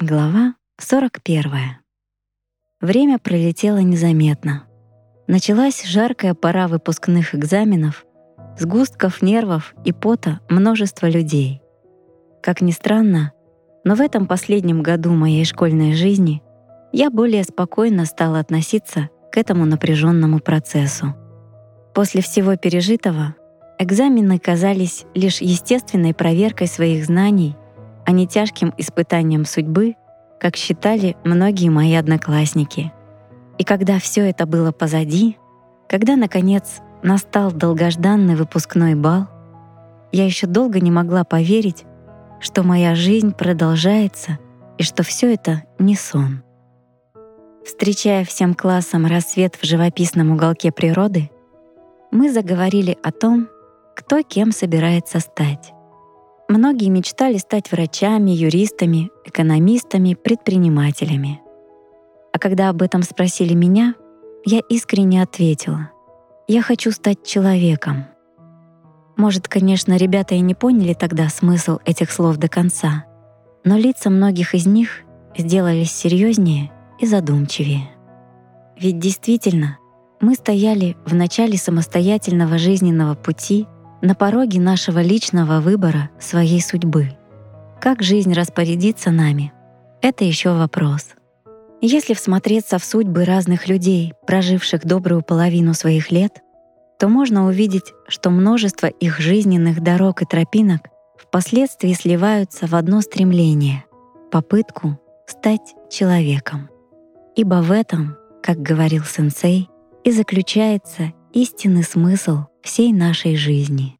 Глава 41. Время пролетело незаметно. Началась жаркая пора выпускных экзаменов, сгустков нервов и пота множества людей. Как ни странно, но в этом последнем году моей школьной жизни я более спокойно стала относиться к этому напряженному процессу. После всего пережитого экзамены казались лишь естественной проверкой своих знаний а не тяжким испытанием судьбы, как считали многие мои одноклассники. И когда все это было позади, когда, наконец, настал долгожданный выпускной бал, я еще долго не могла поверить, что моя жизнь продолжается и что все это не сон. Встречая всем классом рассвет в живописном уголке природы, мы заговорили о том, кто кем собирается стать. Многие мечтали стать врачами, юристами, экономистами, предпринимателями. А когда об этом спросили меня, я искренне ответила, «Я хочу стать человеком». Может, конечно, ребята и не поняли тогда смысл этих слов до конца, но лица многих из них сделались серьезнее и задумчивее. Ведь действительно, мы стояли в начале самостоятельного жизненного пути на пороге нашего личного выбора своей судьбы. Как жизнь распорядится нами — это еще вопрос. Если всмотреться в судьбы разных людей, проживших добрую половину своих лет, то можно увидеть, что множество их жизненных дорог и тропинок впоследствии сливаются в одно стремление — попытку стать человеком. Ибо в этом, как говорил сенсей, и заключается истинный смысл всей нашей жизни.